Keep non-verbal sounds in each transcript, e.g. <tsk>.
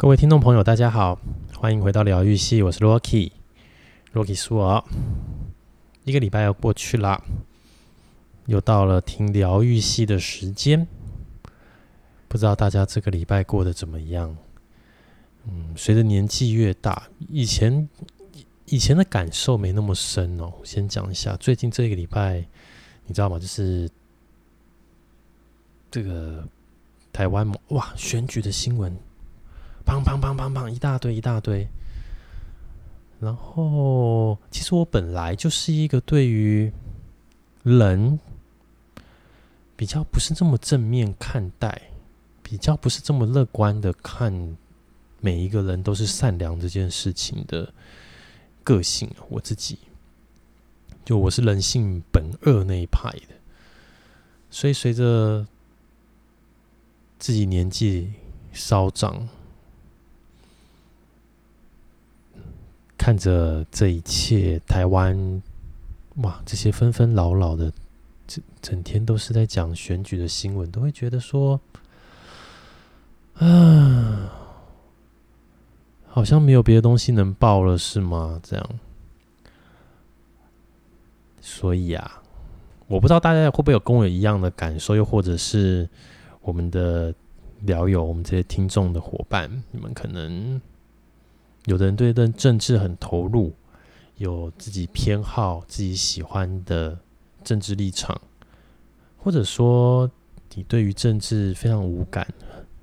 各位听众朋友，大家好，欢迎回到疗愈系，我是 Rocky，Rocky 是我。一个礼拜要过去了，又到了听疗愈系的时间。不知道大家这个礼拜过得怎么样？嗯，随着年纪越大，以前以前的感受没那么深哦。先讲一下，最近这个礼拜，你知道吗？就是这个台湾哇选举的新闻。砰砰砰砰砰！一大堆一大堆。然后，其实我本来就是一个对于人比较不是这么正面看待，比较不是这么乐观的看每一个人都是善良这件事情的个性。我自己，就我是人性本恶那一派的。所以，随着自己年纪稍长。看着这一切，台湾哇，这些纷纷扰扰的，整整天都是在讲选举的新闻，都会觉得说，啊，好像没有别的东西能报了，是吗？这样，所以啊，我不知道大家会不会有跟我一样的感受，又或者是我们的聊友，我们这些听众的伙伴，你们可能。有的人对政治很投入，有自己偏好、自己喜欢的政治立场，或者说你对于政治非常无感、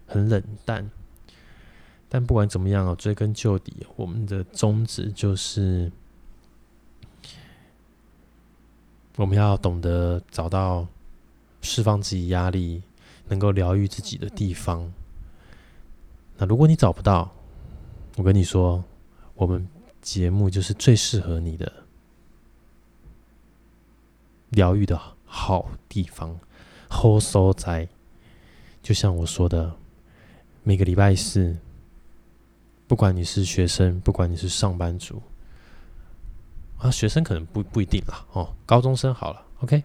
很冷淡。但不管怎么样啊，追根究底，我们的宗旨就是我们要懂得找到释放自己压力、能够疗愈自己的地方。那如果你找不到，我跟你说，我们节目就是最适合你的疗愈的好地方，好所在。就像我说的，每个礼拜四，不管你是学生，不管你是上班族，啊，学生可能不不一定啦，哦，高中生好了，OK。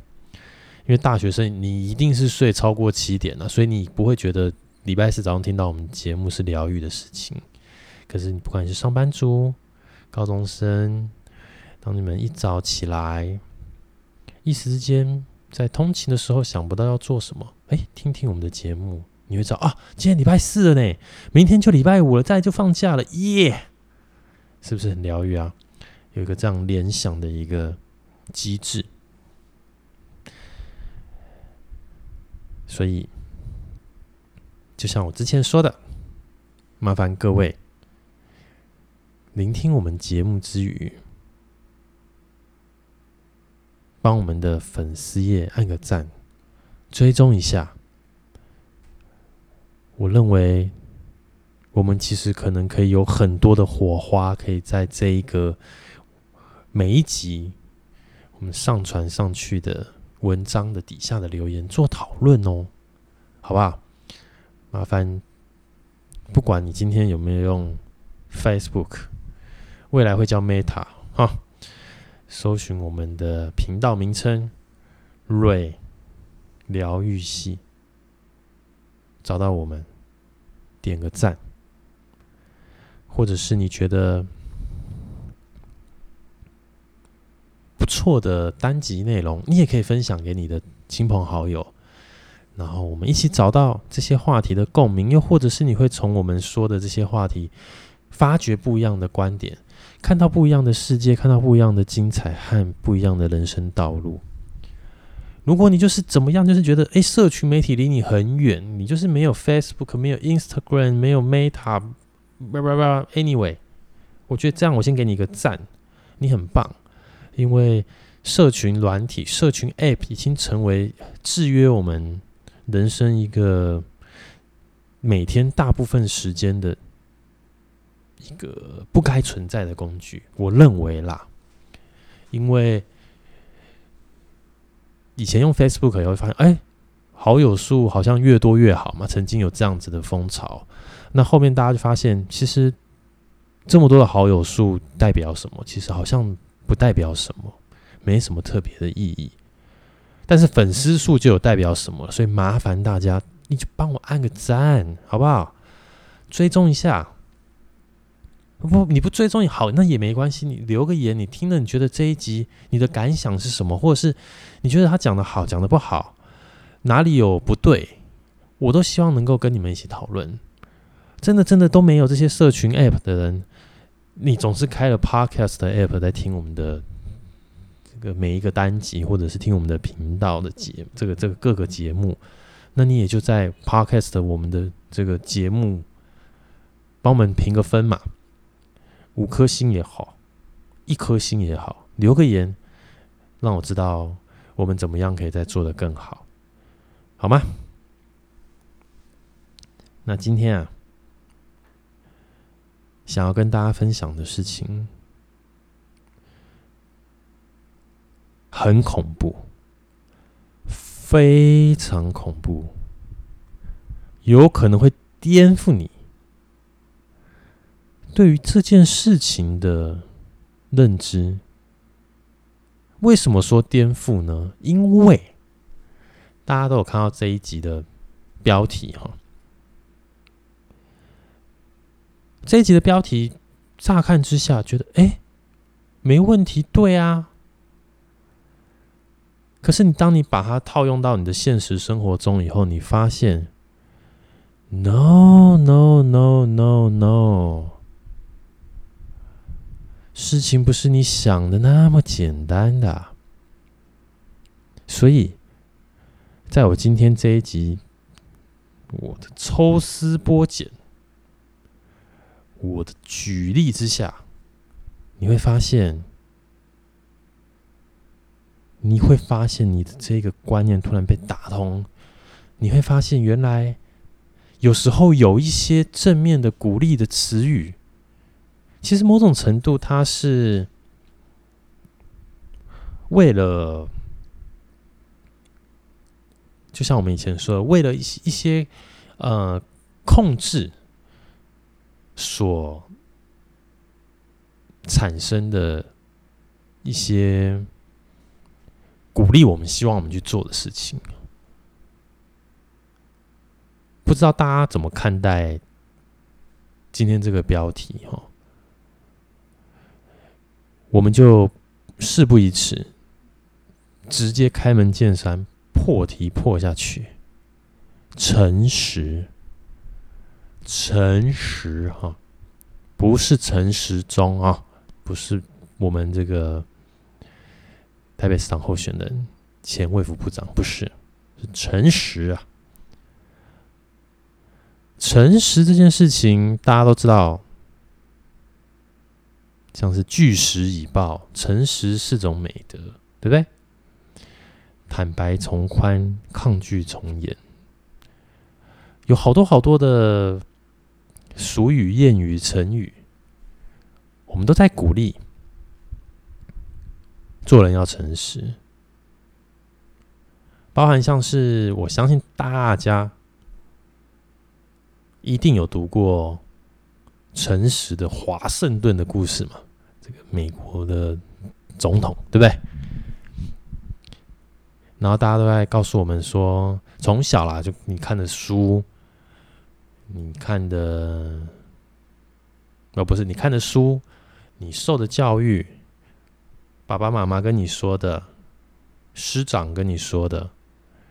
因为大学生你一定是睡超过七点了，所以你不会觉得礼拜四早上听到我们节目是疗愈的事情。可是你不管是上班族、高中生，当你们一早起来，一时之间在通勤的时候想不到要做什么，哎，听听我们的节目，你会知道啊，今天礼拜四了呢，明天就礼拜五了，再就放假了，耶！是不是很疗愈啊？有一个这样联想的一个机制，所以就像我之前说的，麻烦各位。聆听我们节目之余，帮我们的粉丝页按个赞，追踪一下。我认为，我们其实可能可以有很多的火花，可以在这一个每一集我们上传上去的文章的底下的留言做讨论哦，好不好？麻烦，不管你今天有没有用 Facebook。未来会叫 Meta 哈，搜寻我们的频道名称“瑞疗愈系”，找到我们，点个赞，或者是你觉得不错的单集内容，你也可以分享给你的亲朋好友，然后我们一起找到这些话题的共鸣，又或者是你会从我们说的这些话题发掘不一样的观点。看到不一样的世界，看到不一样的精彩和不一样的人生道路。如果你就是怎么样，就是觉得哎，社群媒体离你很远，你就是没有 Facebook，没有 Instagram，没有 Meta，叭叭叭。Anyway，我觉得这样，我先给你一个赞，你很棒，因为社群软体、社群 App 已经成为制约我们人生一个每天大部分时间的。一个不该存在的工具，我认为啦，因为以前用 Facebook 也会发现，哎，好友数好像越多越好嘛，曾经有这样子的风潮。那后面大家就发现，其实这么多的好友数代表什么？其实好像不代表什么，没什么特别的意义。但是粉丝数就有代表什么，所以麻烦大家，你就帮我按个赞，好不好？追踪一下。不，你不追踪也好，那也没关系。你留个言，你听了，你觉得这一集你的感想是什么？或者是你觉得他讲的好，讲的不好，哪里有不对，我都希望能够跟你们一起讨论。真的，真的都没有这些社群 App 的人，你总是开了 Podcast 的 App 在听我们的这个每一个单集，或者是听我们的频道的节这个这个各个节目，那你也就在 Podcast 我们的这个节目帮我们评个分嘛。五颗星也好，一颗星也好，留个言，让我知道我们怎么样可以再做得更好，好吗？那今天啊，想要跟大家分享的事情很恐怖，非常恐怖，有可能会颠覆你。对于这件事情的认知，为什么说颠覆呢？因为大家都有看到这一集的标题哈，这一集的标题乍看之下觉得哎，没问题，对啊。可是你当你把它套用到你的现实生活中以后，你发现，no no no no no。事情不是你想的那么简单的，所以，在我今天这一集，我的抽丝剥茧，我的举例之下，你会发现，你会发现你的这个观念突然被打通，你会发现原来有时候有一些正面的鼓励的词语。其实某种程度，它是为了，就像我们以前说的，为了一些一些呃控制所产生的一些鼓励，我们希望我们去做的事情。不知道大家怎么看待今天这个标题？哈。我们就事不宜迟，直接开门见山，破题破下去。陈实，陈实哈，不是陈时中啊，不是我们这个台北市长候选人、前卫副部长，不是，是陈实啊。陈实这件事情，大家都知道。像是据实以报，诚实是种美德，对不对？坦白从宽，抗拒从严，有好多好多的俗语、谚语、成语，我们都在鼓励做人要诚实，包含像是我相信大家一定有读过。诚实的华盛顿的故事嘛，这个美国的总统，对不对？然后大家都在告诉我们说，从小啦，就你看的书，你看的，哦，不是你看的书，你受的教育，爸爸妈妈跟你说的，师长跟你说的，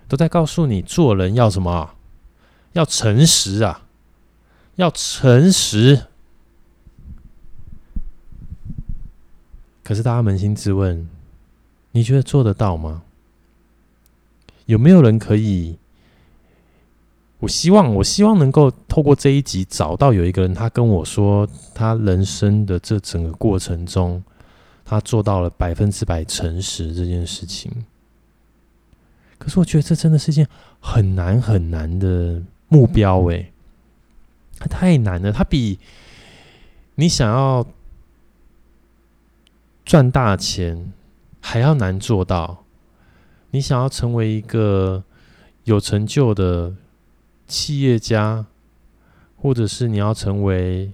都在告诉你做人要什么？要诚实啊，要诚实。可是大家扪心自问，你觉得做得到吗？有没有人可以？我希望，我希望能够透过这一集找到有一个人，他跟我说，他人生的这整个过程中，他做到了百分之百诚实这件事情。可是我觉得这真的是一件很难很难的目标，诶，它太难了，它比你想要。赚大钱还要难做到。你想要成为一个有成就的企业家，或者是你要成为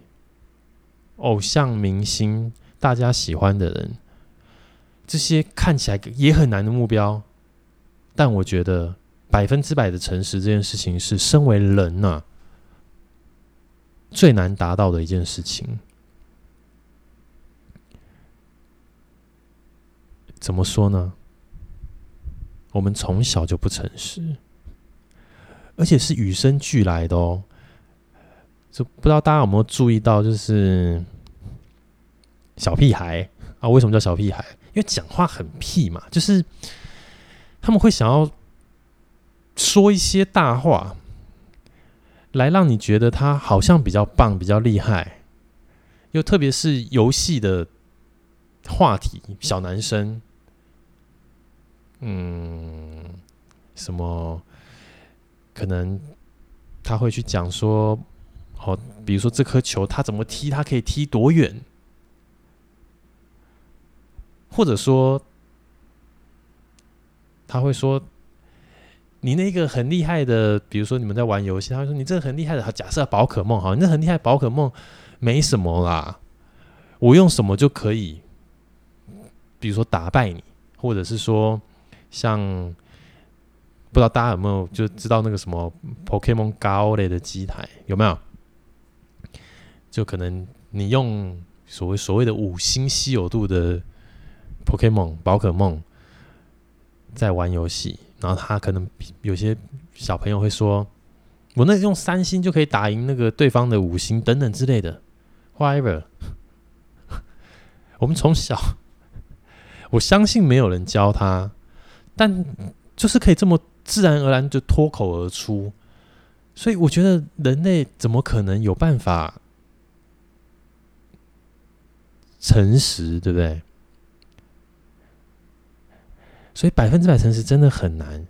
偶像明星、大家喜欢的人，这些看起来也很难的目标。但我觉得百分之百的诚实这件事情，是身为人呐、啊、最难达到的一件事情。怎么说呢？我们从小就不诚实，而且是与生俱来的哦。就不知道大家有没有注意到，就是小屁孩啊，为什么叫小屁孩？因为讲话很屁嘛，就是他们会想要说一些大话，来让你觉得他好像比较棒、比较厉害。又特别是游戏的话题，小男生，嗯，什么可能他会去讲说，哦，比如说这颗球他怎么踢，他可以踢多远，或者说他会说你那个很厉害的，比如说你们在玩游戏，他会说你这个很厉害的，假设宝可梦哈，你这很厉害宝可梦。没什么啦，我用什么就可以，比如说打败你，或者是说像不知道大家有没有就知道那个什么 Pokemon Go 类的机台有没有？就可能你用所谓所谓的五星稀有度的 Pokemon 宝可梦在玩游戏，然后他可能有些小朋友会说，我那用三星就可以打赢那个对方的五星等等之类的。Whatever，<laughs> 我们从小，我相信没有人教他，但就是可以这么自然而然就脱口而出，所以我觉得人类怎么可能有办法诚实，对不对？所以百分之百诚实真的很难。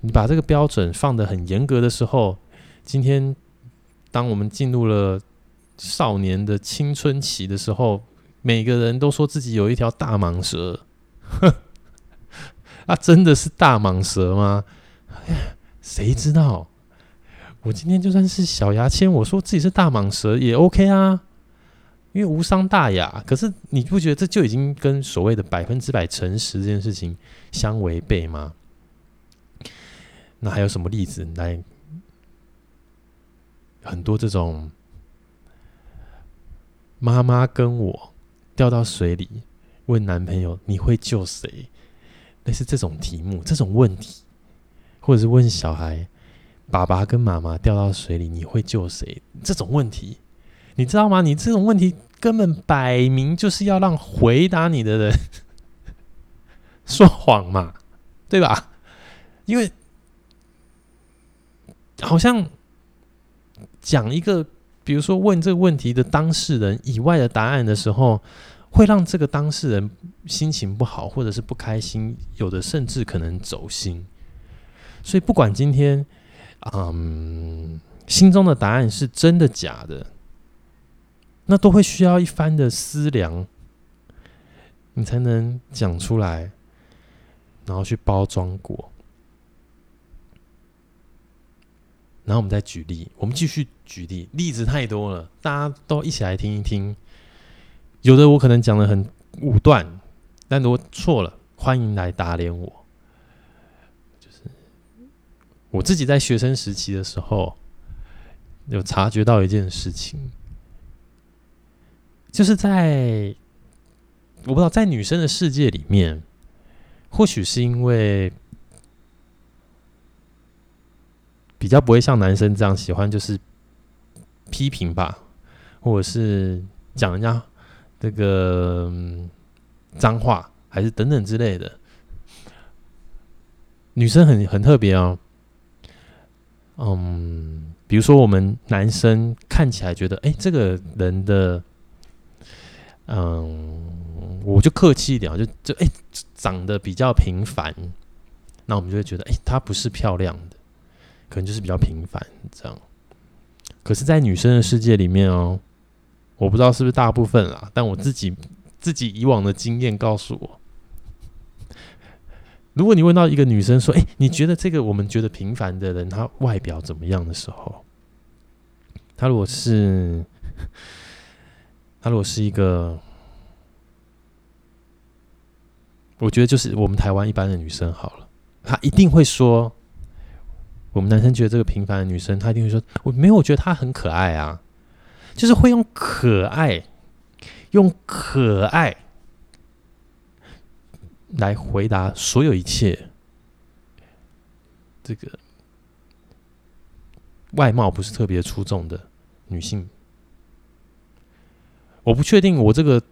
你把这个标准放得很严格的时候，今天当我们进入了。少年的青春期的时候，每个人都说自己有一条大蟒蛇，啊，真的是大蟒蛇吗？谁知道？我今天就算是小牙签，我说自己是大蟒蛇也 OK 啊，因为无伤大雅。可是你不觉得这就已经跟所谓的百分之百诚实这件事情相违背吗？那还有什么例子来？很多这种。妈妈跟我掉到水里，问男朋友你会救谁？类似这种题目、这种问题，或者是问小孩，爸爸跟妈妈掉到水里，你会救谁？这种问题，你知道吗？你这种问题根本摆明就是要让回答你的人 <laughs> 说谎嘛，对吧？因为好像讲一个。比如说，问这个问题的当事人以外的答案的时候，会让这个当事人心情不好，或者是不开心，有的甚至可能走心。所以，不管今天，嗯，心中的答案是真的假的，那都会需要一番的思量，你才能讲出来，然后去包装过。然后我们再举例，我们继续举例，例子太多了，大家都一起来听一听。有的我可能讲的很武断，但如果错了，欢迎来打脸我。就是我自己在学生时期的时候，有察觉到一件事情，就是在我不知道在女生的世界里面，或许是因为。比较不会像男生这样喜欢，就是批评吧，或者是讲人家这个脏话，还是等等之类的。女生很很特别哦，嗯，比如说我们男生看起来觉得，哎，这个人的，嗯，我就客气一点，就就哎，长得比较平凡，那我们就会觉得，哎，她不是漂亮的。可能就是比较平凡这样，可是，在女生的世界里面哦，我不知道是不是大部分啦，但我自己自己以往的经验告诉我，如果你问到一个女生说：“哎，你觉得这个我们觉得平凡的人，他外表怎么样的时候，他如果是他如果是一个，我觉得就是我们台湾一般的女生好了，她一定会说。”我们男生觉得这个平凡的女生，她一定会说：“我没有，我觉得她很可爱啊。”就是会用可爱，用可爱，来回答所有一切。这个外貌不是特别出众的女性，我不确定我这个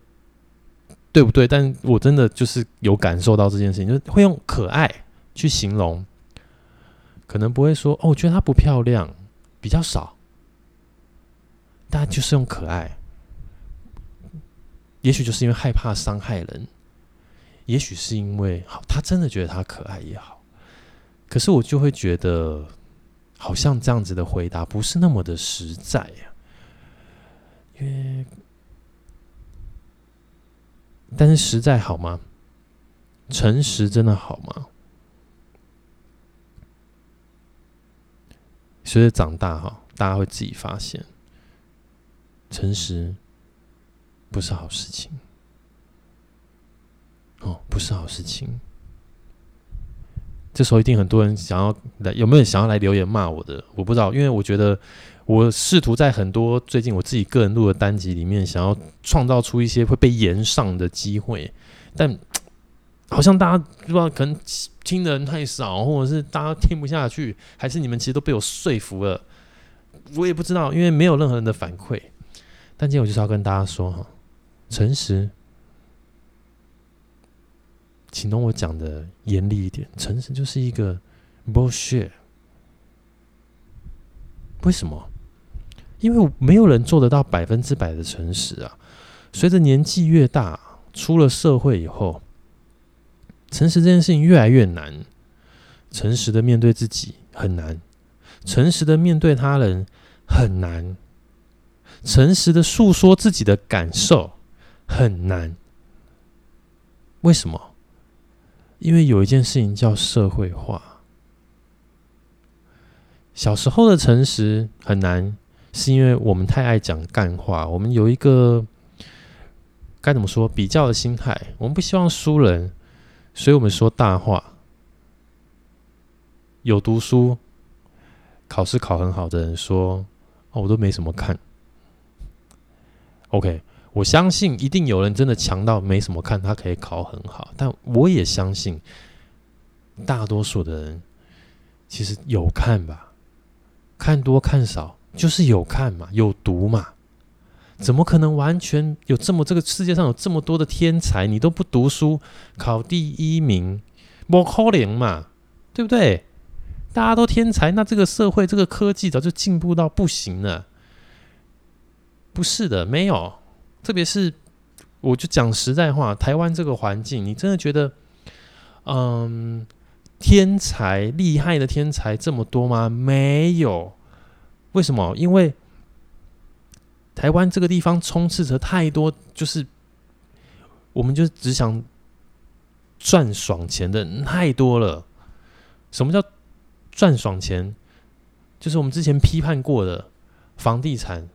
对不对，但我真的就是有感受到这件事情，就是会用可爱去形容，可能不会说哦，我觉得她不漂亮，比较少，大家就是用可爱，也许就是因为害怕伤害人，也许是因为好，他真的觉得他可爱也好。可是我就会觉得，好像这样子的回答不是那么的实在呀。因为，但是实在好吗？诚实真的好吗？随着长大哈，大家会自己发现，诚实不是好事情。哦，不是好事情。这时候一定很多人想要来，有没有人想要来留言骂我的？我不知道，因为我觉得我试图在很多最近我自己个人录的单集里面，想要创造出一些会被延上的机会，但好像大家不知道，可能听的人太少，或者是大家听不下去，还是你们其实都被我说服了，我也不知道，因为没有任何人的反馈。但今天我就是要跟大家说哈，诚实。请懂我讲的严厉一点，诚实就是一个 bullshit。为什么？因为没有人做得到百分之百的诚实啊。随着年纪越大，出了社会以后，诚实这件事情越来越难。诚实的面对自己很难，诚实的面对他人很难，诚实的诉说自己的感受很难。为什么？因为有一件事情叫社会化。小时候的诚实很难，是因为我们太爱讲干话。我们有一个该怎么说比较的心态，我们不希望输人，所以我们说大话。有读书、考试考很好的人说：“哦，我都没什么看。” OK。我相信一定有人真的强到没什么看，他可以考很好。但我也相信，大多数的人其实有看吧，看多看少就是有看嘛，有读嘛。怎么可能完全有这么这个世界上有这么多的天才，你都不读书考第一名，不可能嘛，对不对？大家都天才，那这个社会这个科技早就进步到不行了。不是的，没有。特别是，我就讲实在话，台湾这个环境，你真的觉得，嗯，天才厉害的天才这么多吗？没有。为什么？因为台湾这个地方充斥着太多，就是我们就只想赚爽钱的人太多了。什么叫赚爽钱？就是我们之前批判过的房地产。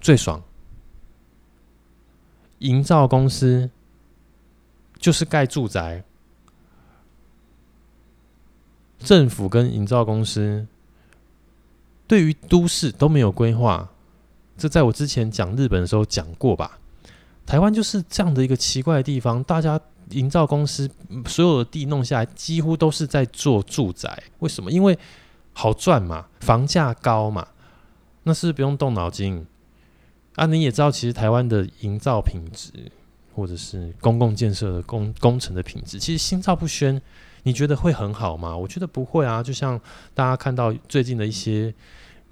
最爽，营造公司就是盖住宅，政府跟营造公司对于都市都没有规划，这在我之前讲日本的时候讲过吧。台湾就是这样的一个奇怪的地方，大家营造公司所有的地弄下来，几乎都是在做住宅。为什么？因为好赚嘛，房价高嘛，那是不是不用动脑筋？啊，你也知道，其实台湾的营造品质，或者是公共建设的工工程的品质，其实心照不宣。你觉得会很好吗？我觉得不会啊。就像大家看到最近的一些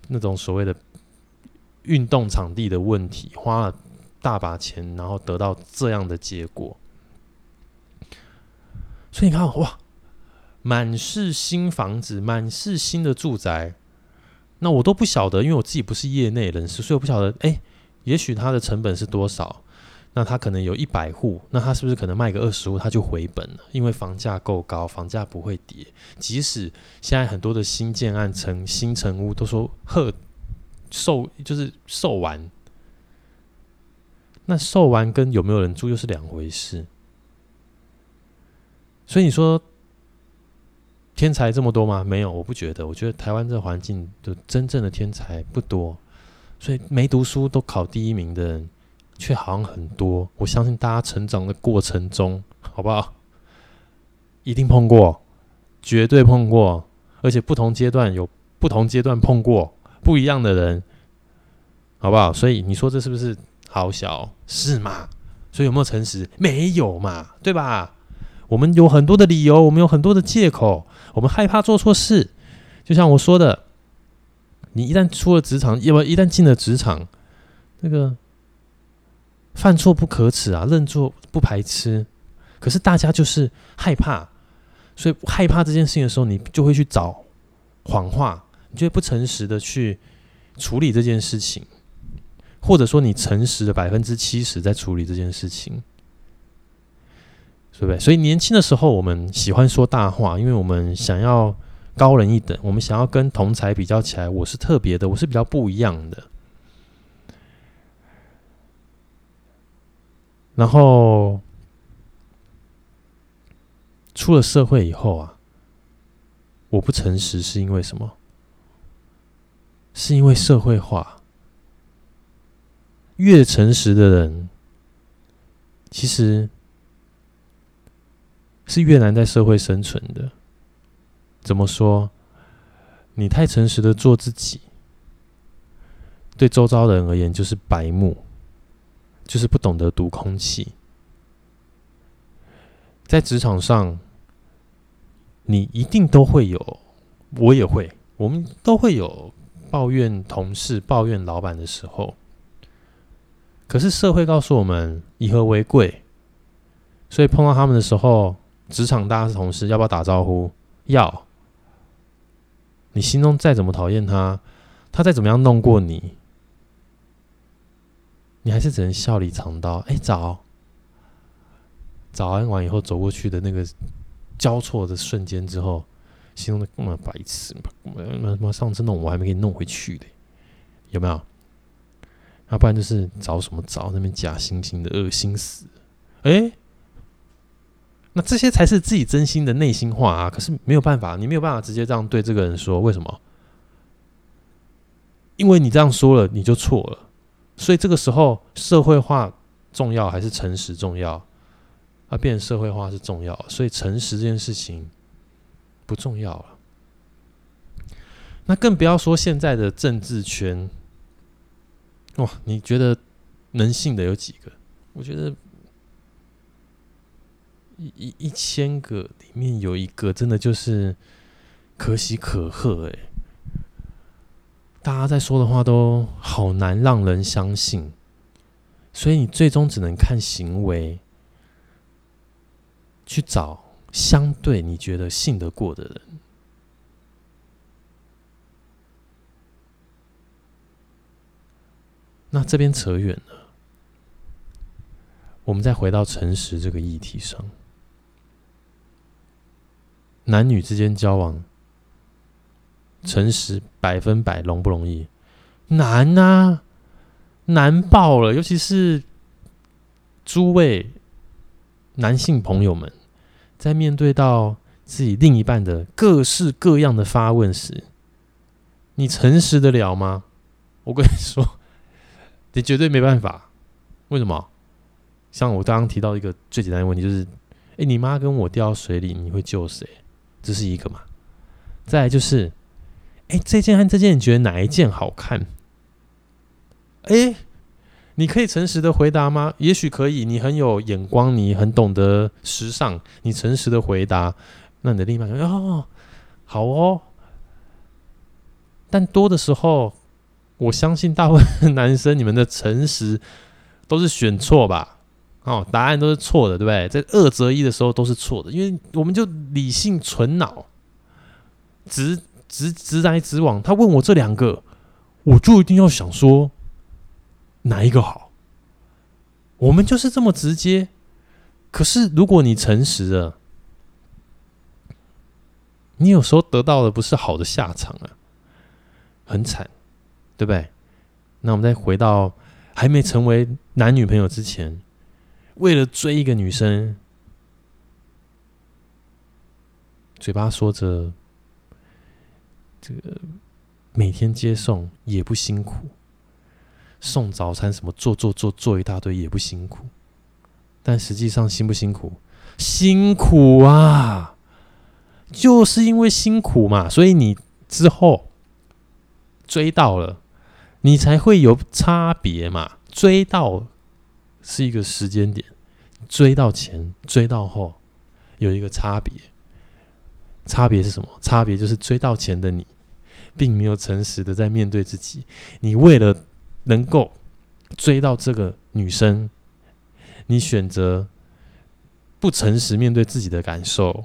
那种所谓的运动场地的问题，花了大把钱，然后得到这样的结果。所以你看，哇，满是新房子，满是新的住宅，那我都不晓得，因为我自己不是业内人士，所以我不晓得，哎、也许它的成本是多少？那它可能有一百户，那它是不是可能卖个二十户，它就回本了？因为房价够高，房价不会跌。即使现在很多的新建案成新成屋都说贺售就是售完，那售完跟有没有人住又是两回事。所以你说天才这么多吗？没有，我不觉得。我觉得台湾这环境的真正的天才不多。所以没读书都考第一名的人却好像很多。我相信大家成长的过程中，好不好？一定碰过，绝对碰过，而且不同阶段有不同阶段碰过不一样的人，好不好？所以你说这是不是好小？是吗？所以有没有诚实？没有嘛，对吧？我们有很多的理由，我们有很多的借口，我们害怕做错事。就像我说的，你一旦出了职场，要不一旦进了职场，那个犯错不可耻啊，认错不排斥。可是大家就是害怕，所以害怕这件事情的时候，你就会去找谎话，你就会不诚实的去处理这件事情，或者说你诚实的百分之七十在处理这件事情。对不对？所以年轻的时候，我们喜欢说大话，因为我们想要高人一等，我们想要跟同才比较起来，我是特别的，我是比较不一样的。然后出了社会以后啊，我不诚实是因为什么？是因为社会化，越诚实的人，其实。是越难在社会生存的。怎么说？你太诚实的做自己，对周遭的人而言就是白目，就是不懂得读空气。在职场上，你一定都会有，我也会，我们都会有抱怨同事、抱怨老板的时候。可是社会告诉我们以和为贵，所以碰到他们的时候。职场大家是同事，要不要打招呼？要。你心中再怎么讨厌他，他再怎么样弄过你，你还是只能笑里藏刀。哎，早，早安完以后走过去的那个交错的瞬间之后，心中的干嘛白痴？妈妈上次弄我还没给你弄回去的，有没有？要不然就是找什么找那边假惺惺的恶心死。哎。那这些才是自己真心的内心话啊！可是没有办法，你没有办法直接这样对这个人说。为什么？因为你这样说了，你就错了。所以这个时候，社会化重要还是诚实重要？啊，变成社会化是重要，所以诚实这件事情不重要了。那更不要说现在的政治圈。哇，你觉得能信的有几个？我觉得。一一一千个里面有一个真的就是可喜可贺哎，大家在说的话都好难让人相信，所以你最终只能看行为去找相对你觉得信得过的人。那这边扯远了，我们再回到诚实这个议题上。男女之间交往，诚实百分百容不容易？难呐、啊，难爆了！尤其是诸位男性朋友们，在面对到自己另一半的各式各样的发问时，你诚实得了吗？我跟你说，<laughs> 你绝对没办法。为什么？像我刚刚提到一个最简单的问题，就是：哎，你妈跟我掉水里，你会救谁？这是一个嘛？再来就是，哎，这件和这件，你觉得哪一件好看？哎，你可以诚实的回答吗？也许可以，你很有眼光，你很懂得时尚，你诚实的回答，那你的另一半说：“哦，好哦。”但多的时候，我相信大部分男生，你们的诚实都是选错吧？哦，答案都是错的，对不对？在二择一的时候都是错的，因为我们就理性纯脑，直直直来直往。他问我这两个，我就一定要想说哪一个好。我们就是这么直接。可是如果你诚实了，你有时候得到的不是好的下场啊，很惨，对不对？那我们再回到还没成为男女朋友之前。为了追一个女生，嘴巴说着这个每天接送也不辛苦，送早餐什么做做做做一大堆也不辛苦，但实际上辛不辛苦？辛苦啊！就是因为辛苦嘛，所以你之后追到了，你才会有差别嘛。追到是一个时间点，追到前、追到后有一个差别。差别是什么？差别就是追到前的你，并没有诚实的在面对自己。你为了能够追到这个女生，你选择不诚实面对自己的感受。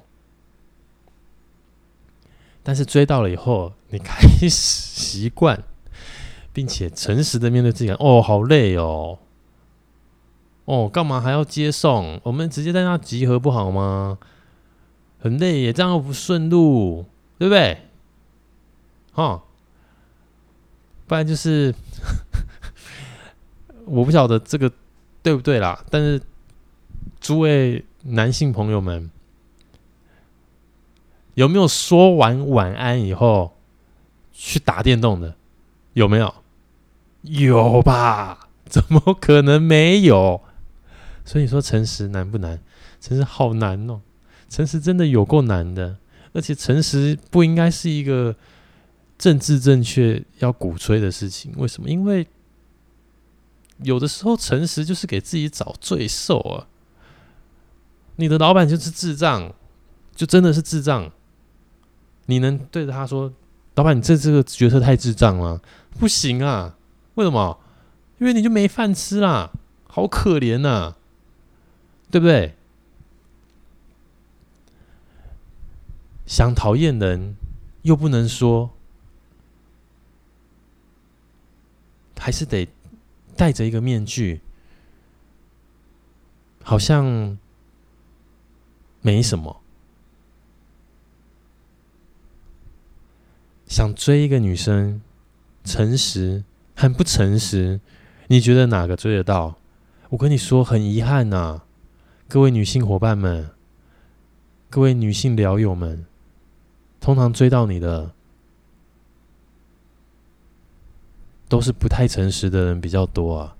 但是追到了以后，你开始习惯，并且诚实的面对自己。哦，好累哦！哦，干嘛还要接送？我们直接在那集合不好吗？很累耶，这样不顺路，对不对？哦，不然就是 <laughs> 我不晓得这个对不对啦。但是诸位男性朋友们。有没有说完晚安以后去打电动的？有没有？有吧？怎么可能没有？所以你说诚实难不难？诚实好难哦！诚实真的有够难的，而且诚实不应该是一个政治正确要鼓吹的事情。为什么？因为有的时候诚实就是给自己找罪受啊！你的老板就是智障，就真的是智障。你能对着他说：“老板，你这这个角色太智障了，不行啊！为什么？因为你就没饭吃啦，好可怜呐，对不对？想讨厌人又不能说，还是得戴着一个面具，好像没什么。”想追一个女生，诚实很不诚实，你觉得哪个追得到？我跟你说，很遗憾呐，各位女性伙伴们，各位女性聊友们，通常追到你的都是不太诚实的人比较多啊。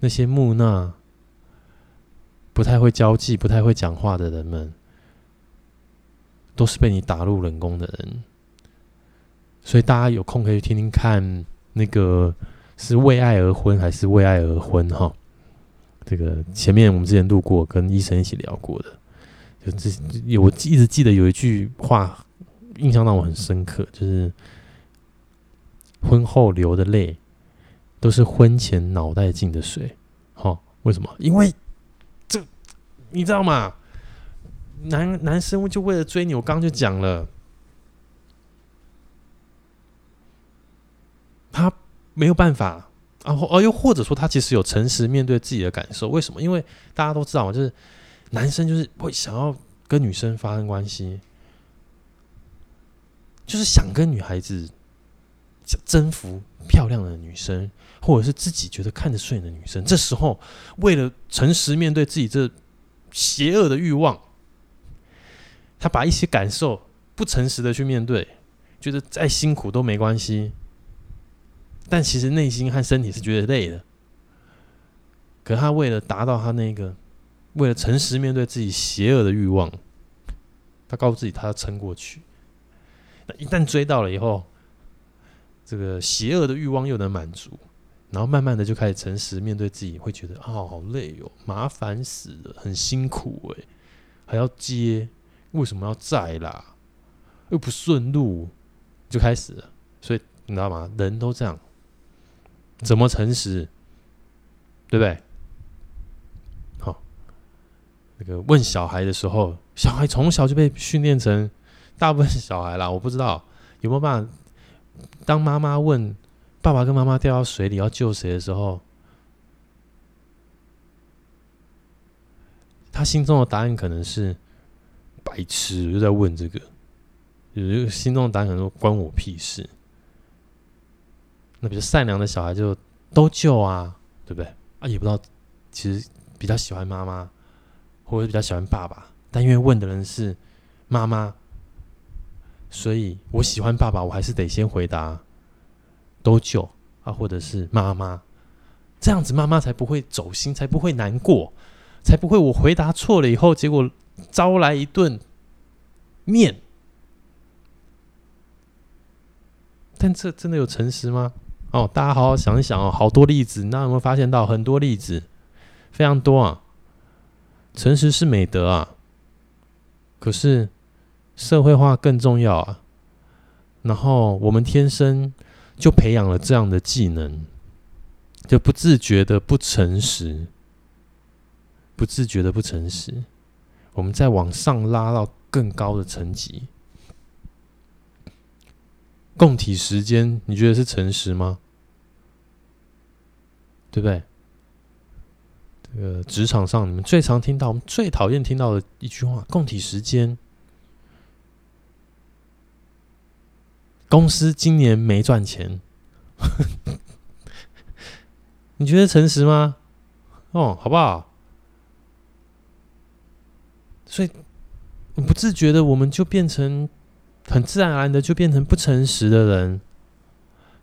那些木讷、不太会交际、不太会讲话的人们，都是被你打入冷宫的人。所以大家有空可以听听看，那个是为爱而婚还是为爱而婚？哈，这个前面我们之前录过，跟医生一起聊过的，就这有我一直记得有一句话，印象让我很深刻，就是婚后流的泪都是婚前脑袋进的水。哦，为什么？因为这你知道吗？男男生就为了追你，我刚刚就讲了。他没有办法啊，哦，又或者说他其实有诚实面对自己的感受。为什么？因为大家都知道嘛，就是男生就是会想要跟女生发生关系，就是想跟女孩子征服漂亮的女生，或者是自己觉得看得顺眼的女生。这时候，为了诚实面对自己这邪恶的欲望，他把一些感受不诚实的去面对，觉得再辛苦都没关系。但其实内心和身体是觉得累的，可他为了达到他那个，为了诚实面对自己邪恶的欲望，他告诉自己他要撑过去。那一旦追到了以后，这个邪恶的欲望又能满足，然后慢慢的就开始诚实面对自己，会觉得啊、哦、好累哦，麻烦死了，很辛苦哎，还要接，为什么要债啦？又不顺路，就开始了。所以你知道吗？人都这样。怎么诚实，对不对？好，那个问小孩的时候，小孩从小就被训练成，大部分小孩啦，我不知道有没有办法。当妈妈问爸爸跟妈妈掉到水里要救谁的时候，他心中的答案可能是白痴，就在问这个，有一个心中的答案可能说关我屁事。那比较善良的小孩就都救啊，对不对？啊，也不知道，其实比较喜欢妈妈，或者比较喜欢爸爸，但因为问的人是妈妈，所以我喜欢爸爸，我还是得先回答都救啊，或者是妈妈，这样子妈妈才不会走心，才不会难过，才不会我回答错了以后，结果招来一顿面。但这真的有诚实吗？哦，大家好好想一想哦，好多例子，那有没有发现到很多例子，非常多啊。诚实是美德啊，可是社会化更重要啊。然后我们天生就培养了这样的技能，就不自觉的不诚实，不自觉的不诚实。我们再往上拉到更高的层级，共体时间，你觉得是诚实吗？对不对？这个职场上，你们最常听到、我们最讨厌听到的一句话：“共体时间。”公司今年没赚钱，<laughs> 你觉得诚实吗？哦，好不好？所以不自觉的，我们就变成很自然而然的就变成不诚实的人。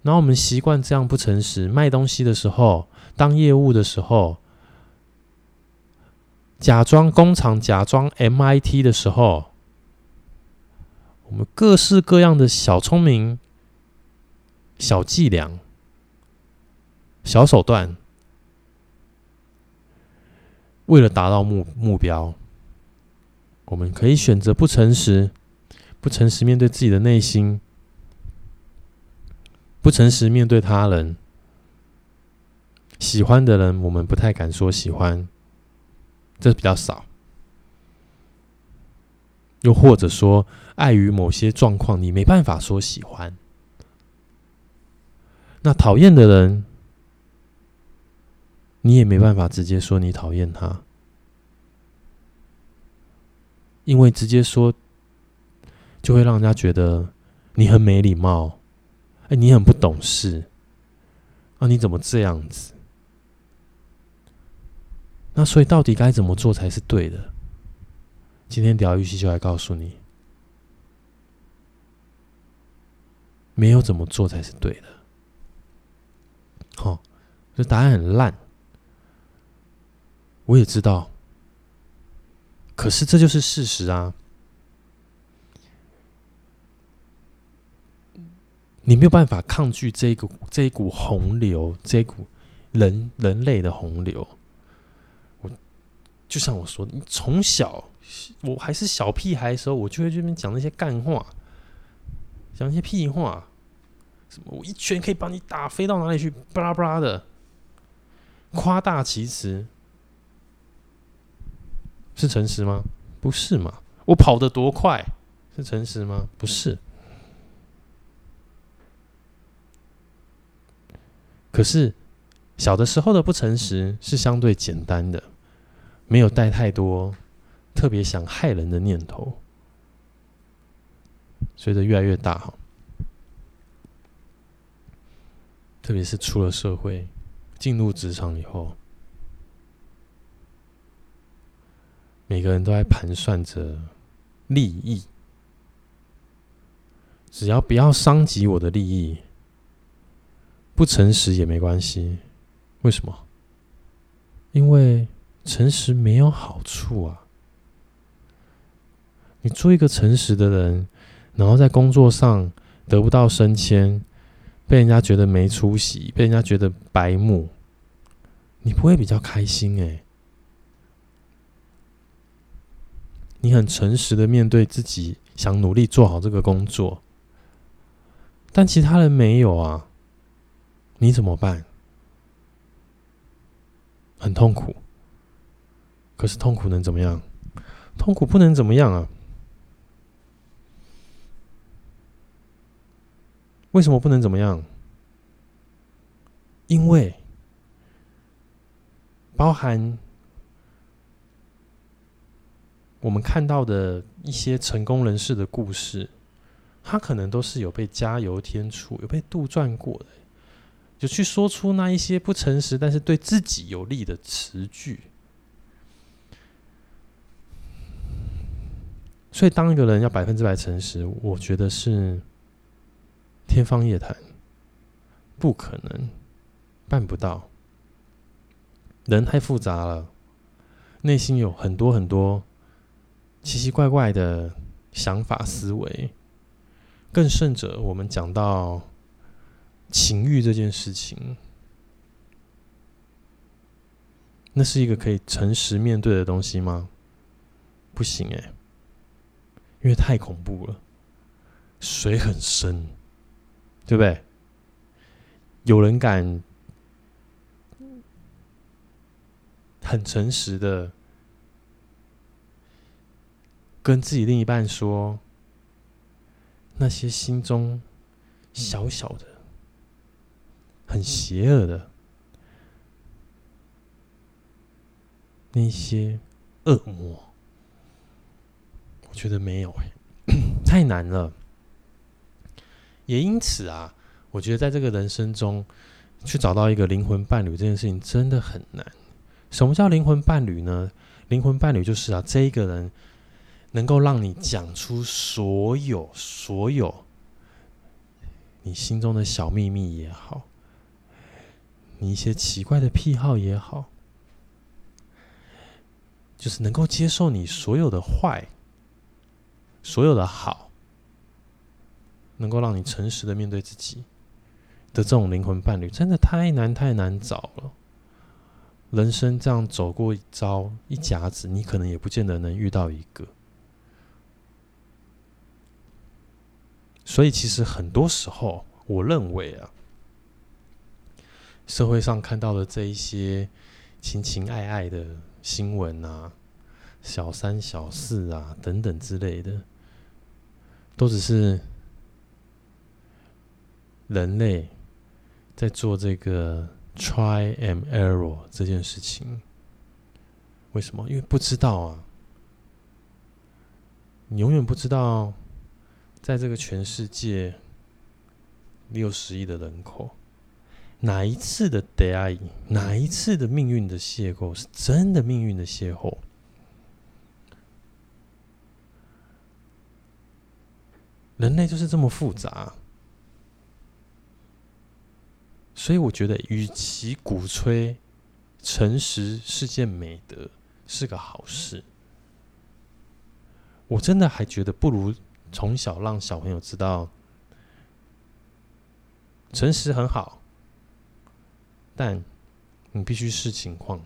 然后我们习惯这样不诚实，卖东西的时候，当业务的时候。假装工厂，假装 MIT 的时候，我们各式各样的小聪明、小伎俩、小手段，为了达到目目标，我们可以选择不诚实，不诚实面对自己的内心，不诚实面对他人。喜欢的人，我们不太敢说喜欢。这比较少，又或者说，碍于某些状况，你没办法说喜欢。那讨厌的人，你也没办法直接说你讨厌他，因为直接说就会让人家觉得你很没礼貌，哎，你很不懂事，啊，你怎么这样子？那所以到底该怎么做才是对的？今天疗愈系就来告诉你，没有怎么做才是对的。好，这答案很烂，我也知道，可是这就是事实啊！你没有办法抗拒这一股这一股洪流，这一股人人类的洪流。就像我说，你从小我还是小屁孩的时候，我就会这边讲那些干话，讲一些屁话，什么我一拳可以把你打飞到哪里去，巴拉巴拉的，夸大其词，是诚实吗？不是嘛？我跑得多快，是诚实吗？不是。可是小的时候的不诚实是相对简单的。没有带太多特别想害人的念头，随着越来越大哈，特别是出了社会，进入职场以后，每个人都在盘算着利益，只要不要伤及我的利益，不诚实也没关系。为什么？因为。诚实没有好处啊！你做一个诚实的人，然后在工作上得不到升迁，被人家觉得没出息，被人家觉得白目，你不会比较开心哎？你很诚实的面对自己，想努力做好这个工作，但其他人没有啊，你怎么办？很痛苦。可是痛苦能怎么样？痛苦不能怎么样啊？为什么不能怎么样？因为包含我们看到的一些成功人士的故事，他可能都是有被加油添醋、有被杜撰过的，就去说出那一些不诚实，但是对自己有利的词句。所以，当一个人要百分之百诚实，我觉得是天方夜谭，不可能，办不到。人太复杂了，内心有很多很多奇奇怪怪的想法思维。更甚者，我们讲到情欲这件事情，那是一个可以诚实面对的东西吗？不行诶，因为太恐怖了，水很深，对不对？有人敢很诚实的跟自己另一半说？那些心中小小的、很邪恶的那些恶魔，我觉得没有哎，<coughs> 太难了。也因此啊，我觉得在这个人生中去找到一个灵魂伴侣这件事情真的很难。什么叫灵魂伴侣呢？灵魂伴侣就是啊，这一个人。能够让你讲出所有所有你心中的小秘密也好，你一些奇怪的癖好也好，就是能够接受你所有的坏，所有的好，能够让你诚实的面对自己的这种灵魂伴侣，真的太难太难找了。人生这样走过一遭一甲子，你可能也不见得能遇到一个。所以，其实很多时候，我认为啊，社会上看到的这一些情情爱爱的新闻啊，小三、小四啊等等之类的，都只是人类在做这个 try and error 这件事情。为什么？因为不知道啊，你永远不知道。在这个全世界六十亿的人口，哪一次的出会い，哪一次的命运的邂逅，是真的命运的邂逅？人类就是这么复杂，所以我觉得，与其鼓吹诚实是件美德，是个好事，我真的还觉得不如。从小让小朋友知道，诚实很好，但你必须视情况，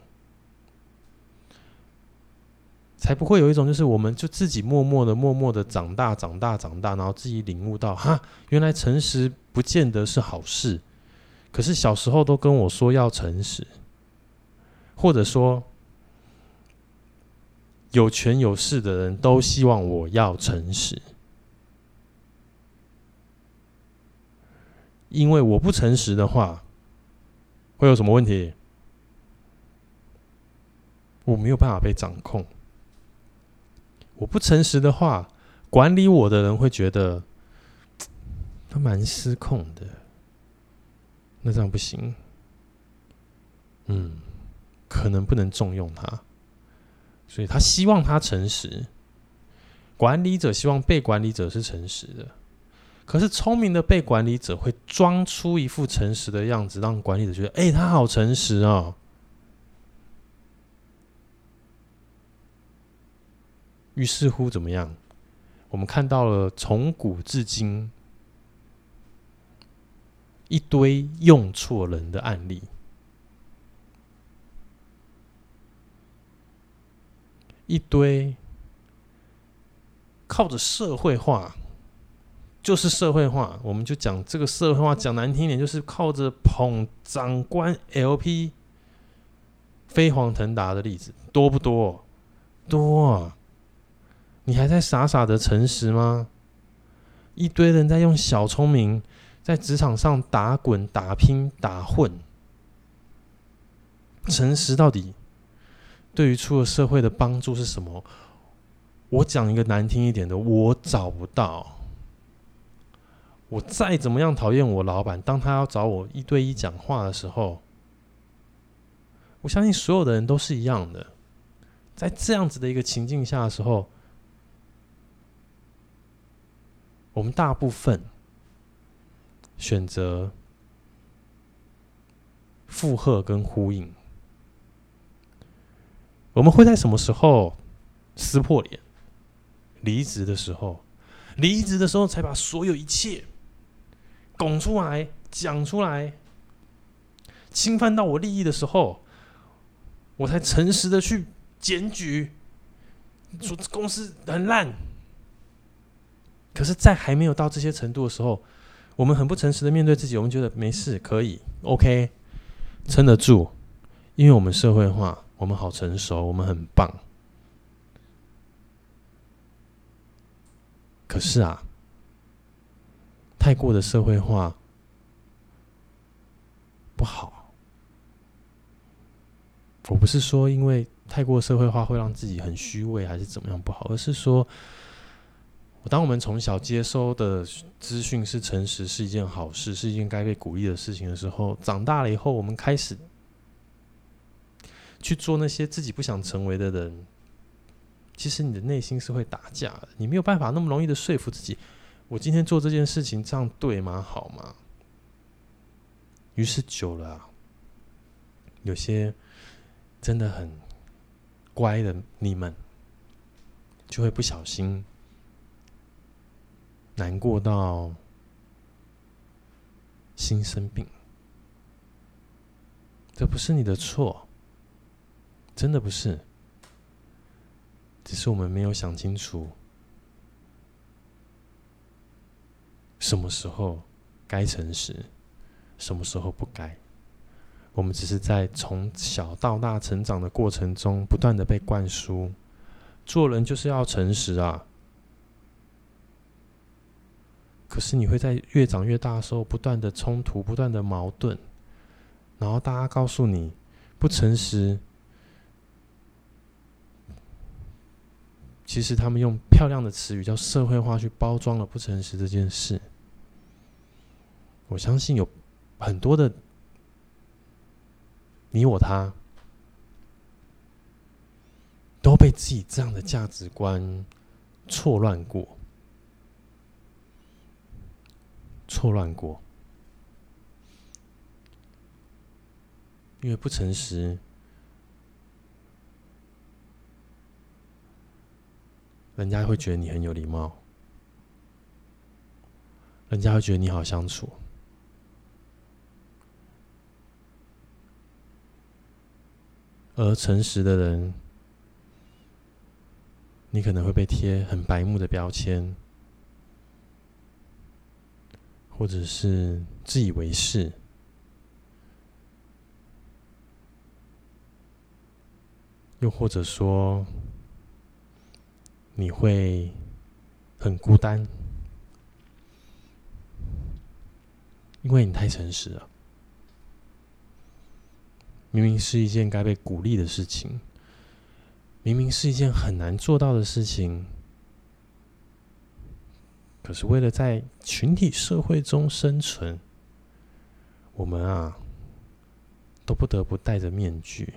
才不会有一种就是我们就自己默默的、默默的长大、长大、长大，然后自己领悟到，哈，原来诚实不见得是好事。可是小时候都跟我说要诚实，或者说有权有势的人都希望我要诚实。因为我不诚实的话，会有什么问题？我没有办法被掌控。我不诚实的话，管理我的人会觉得 <tsk> 他蛮失控的。那这样不行。嗯，可能不能重用他，所以他希望他诚实。管理者希望被管理者是诚实的。可是聪明的被管理者会装出一副诚实的样子，让管理者觉得，哎，他好诚实哦。于是乎，怎么样？我们看到了从古至今一堆用错人的案例，一堆靠着社会化。就是社会化，我们就讲这个社会化，讲难听点，就是靠着捧长官 LP 飞黄腾达的例子多不多？多啊！你还在傻傻的诚实吗？一堆人在用小聪明在职场上打滚、打拼、打混，诚实到底对于出了社会的帮助是什么？我讲一个难听一点的，我找不到。我再怎么样讨厌我老板，当他要找我一对一讲话的时候，我相信所有的人都是一样的。在这样子的一个情境下的时候，我们大部分选择附和跟呼应，我们会在什么时候撕破脸？离职的时候，离职的时候才把所有一切拱出来、讲出来。侵犯到我利益的时候，我才诚实的去检举，说公司很烂。可是，在还没有到这些程度的时候，我们很不诚实的面对自己，我们觉得没事，可以，OK，撑得住，因为我们社会化。我们好成熟，我们很棒。可是啊，太过的社会化不好。我不是说因为太过社会化会让自己很虚伪，还是怎么样不好，而是说，当我们从小接收的资讯是诚实，是一件好事，是一件该被鼓励的事情的时候，长大了以后，我们开始。去做那些自己不想成为的人，其实你的内心是会打架的。你没有办法那么容易的说服自己，我今天做这件事情这样对吗？好吗？于是久了，有些真的很乖的你们，就会不小心难过到心生病。这不是你的错。真的不是，只是我们没有想清楚，什么时候该诚实，什么时候不该。我们只是在从小到大成长的过程中，不断的被灌输，做人就是要诚实啊。可是你会在越长越大的时候，不断的冲突，不断的矛盾，然后大家告诉你不诚实。其实他们用漂亮的词语叫社会化去包装了不诚实这件事。我相信有很多的你我他都被自己这样的价值观错乱过，错乱过，因为不诚实。人家会觉得你很有礼貌，人家会觉得你好相处，而诚实的人，你可能会被贴很白目的标签，或者是自以为是，又或者说。你会很孤单，因为你太诚实了。明明是一件该被鼓励的事情，明明是一件很难做到的事情，可是为了在群体社会中生存，我们啊，都不得不戴着面具，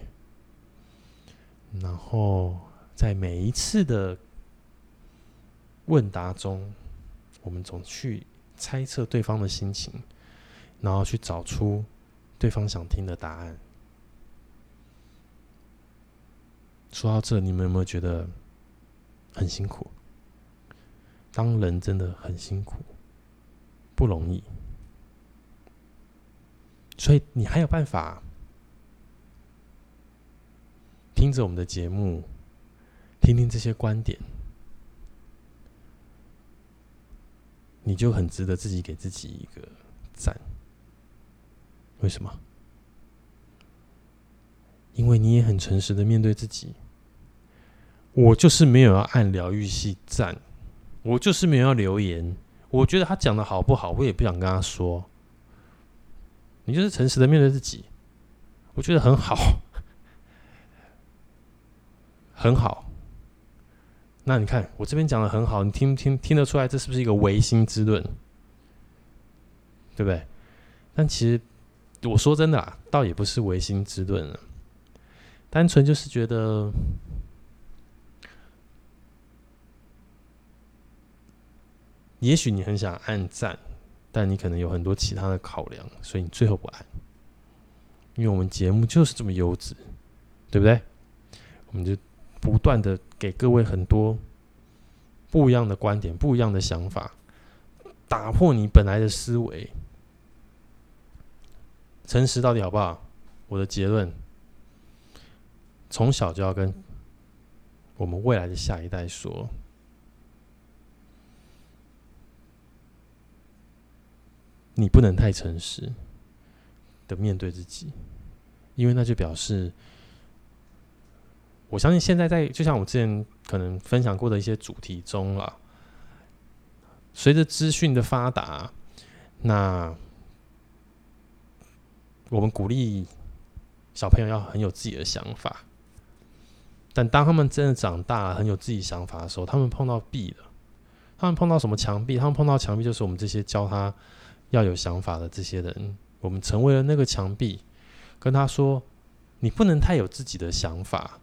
然后在每一次的。问答中，我们总去猜测对方的心情，然后去找出对方想听的答案。说到这，你们有没有觉得很辛苦？当人真的很辛苦，不容易。所以你还有办法听着我们的节目，听听这些观点。你就很值得自己给自己一个赞。为什么？因为你也很诚实的面对自己。我就是没有要按疗愈系赞，我就是没有要留言。我觉得他讲的好不好，我也不想跟他说。你就是诚实的面对自己，我觉得很好，很好。那你看，我这边讲的很好，你听听听得出来，这是不是一个唯心之论？对不对？但其实我说真的啊，倒也不是唯心之论了，单纯就是觉得，也许你很想按赞，但你可能有很多其他的考量，所以你最后不按。因为我们节目就是这么优质，对不对？我们就不断的给各位很多不一样的观点、不一样的想法，打破你本来的思维。诚实到底好不好？我的结论，从小就要跟我们未来的下一代说，你不能太诚实的面对自己，因为那就表示，我相信现在在就像我之前可能分享过的一些主题中啊，随着资讯的发达，那。我们鼓励小朋友要很有自己的想法，但当他们真的长大，很有自己想法的时候，他们碰到壁了，他们碰到什么墙壁？他们碰到墙壁，就是我们这些教他要有想法的这些人，我们成为了那个墙壁，跟他说：“你不能太有自己的想法，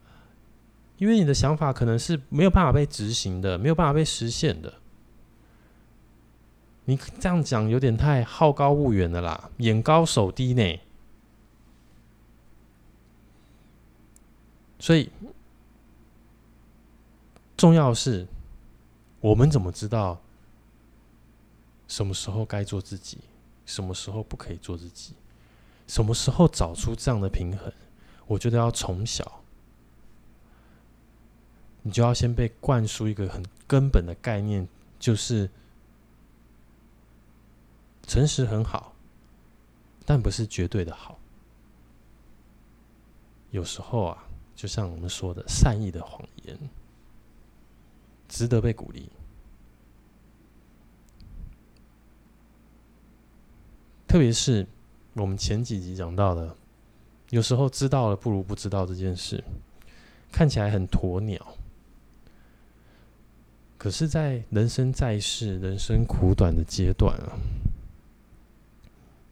因为你的想法可能是没有办法被执行的，没有办法被实现的。你这样讲有点太好高骛远了啦，眼高手低呢。”所以，重要是，我们怎么知道什么时候该做自己，什么时候不可以做自己，什么时候找出这样的平衡？我觉得要从小，你就要先被灌输一个很根本的概念，就是诚实很好，但不是绝对的好。有时候啊。就像我们说的，善意的谎言值得被鼓励。特别是我们前几集讲到的，有时候知道了不如不知道这件事，看起来很鸵鸟。可是，在人生在世、人生苦短的阶段啊，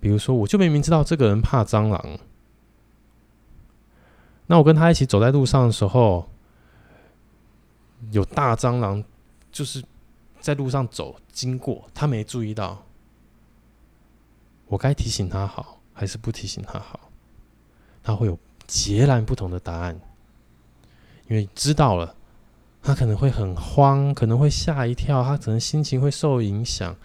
比如说，我就明明知道这个人怕蟑螂。那我跟他一起走在路上的时候，有大蟑螂，就是在路上走经过，他没注意到，我该提醒他好，还是不提醒他好？他会有截然不同的答案，因为知道了，他可能会很慌，可能会吓一跳，他可能心情会受影响，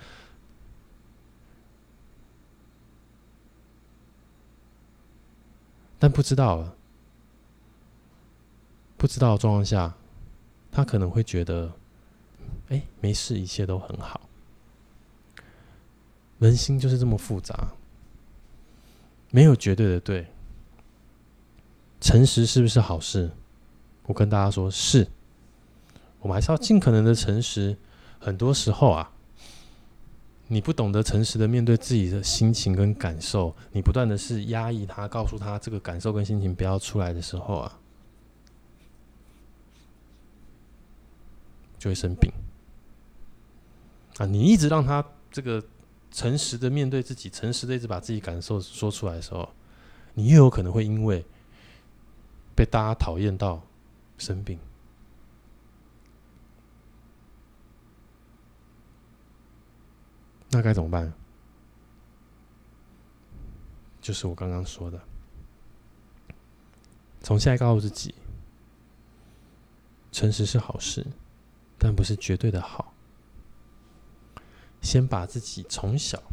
但不知道了。不知道的状况下，他可能会觉得，哎，没事，一切都很好。人心就是这么复杂，没有绝对的对。诚实是不是好事？我跟大家说，是。我们还是要尽可能的诚实。很多时候啊，你不懂得诚实的面对自己的心情跟感受，你不断的是压抑他，告诉他这个感受跟心情不要出来的时候啊。就会生病啊！你一直让他这个诚实的面对自己，诚实的一直把自己感受说出来的时候，你又有可能会因为被大家讨厌到生病。那该怎么办？就是我刚刚说的，从现在告诉自己，诚实是好事。但不是绝对的好。先把自己从小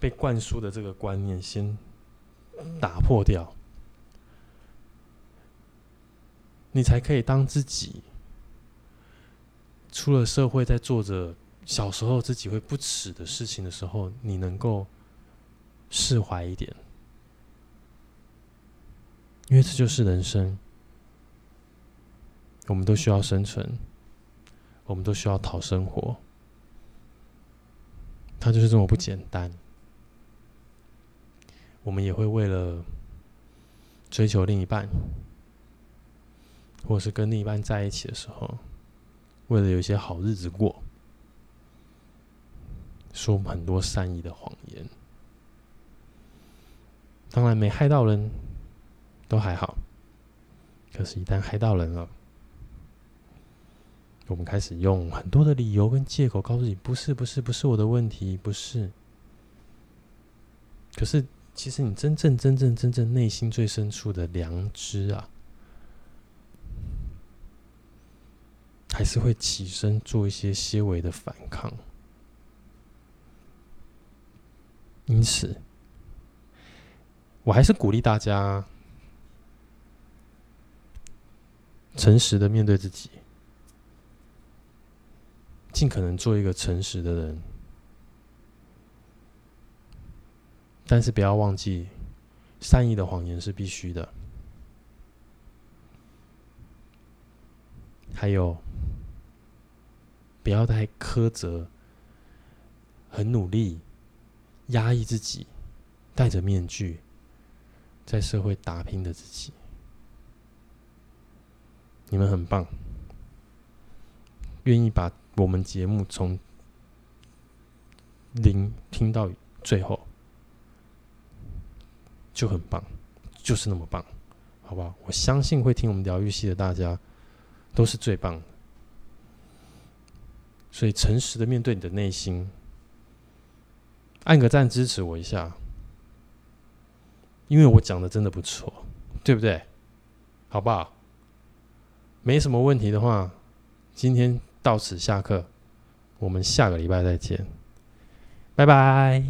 被灌输的这个观念先打破掉，你才可以当自己出了社会，在做着小时候自己会不耻的事情的时候，你能够释怀一点，因为这就是人生，我们都需要生存。我们都需要讨生活，它就是这么不简单。我们也会为了追求另一半，或是跟另一半在一起的时候，为了有一些好日子过，说很多善意的谎言。当然没害到人，都还好。可是，一旦害到人了，我们开始用很多的理由跟借口告诉你，不是，不是，不是我的问题，不是。可是，其实你真正、真正、真正内心最深处的良知啊，还是会起身做一些些微的反抗。因此，我还是鼓励大家诚实的面对自己，尽可能做一个诚实的人。但是不要忘记，善意的谎言是必须的。还有，不要太苛责，很努力。压抑自己，戴着面具，在社会打拼的自己，你们很棒，愿意把我们节目从零听到最后，就很棒，就是那么棒，好不好？我相信会听我们疗愈系的大家都是最棒的，所以诚实的面对你的内心。按个赞支持我一下，因为我讲的真的不错，对不对？好不好？没什么问题的话，今天到此下课，我们下个礼拜再见，拜拜。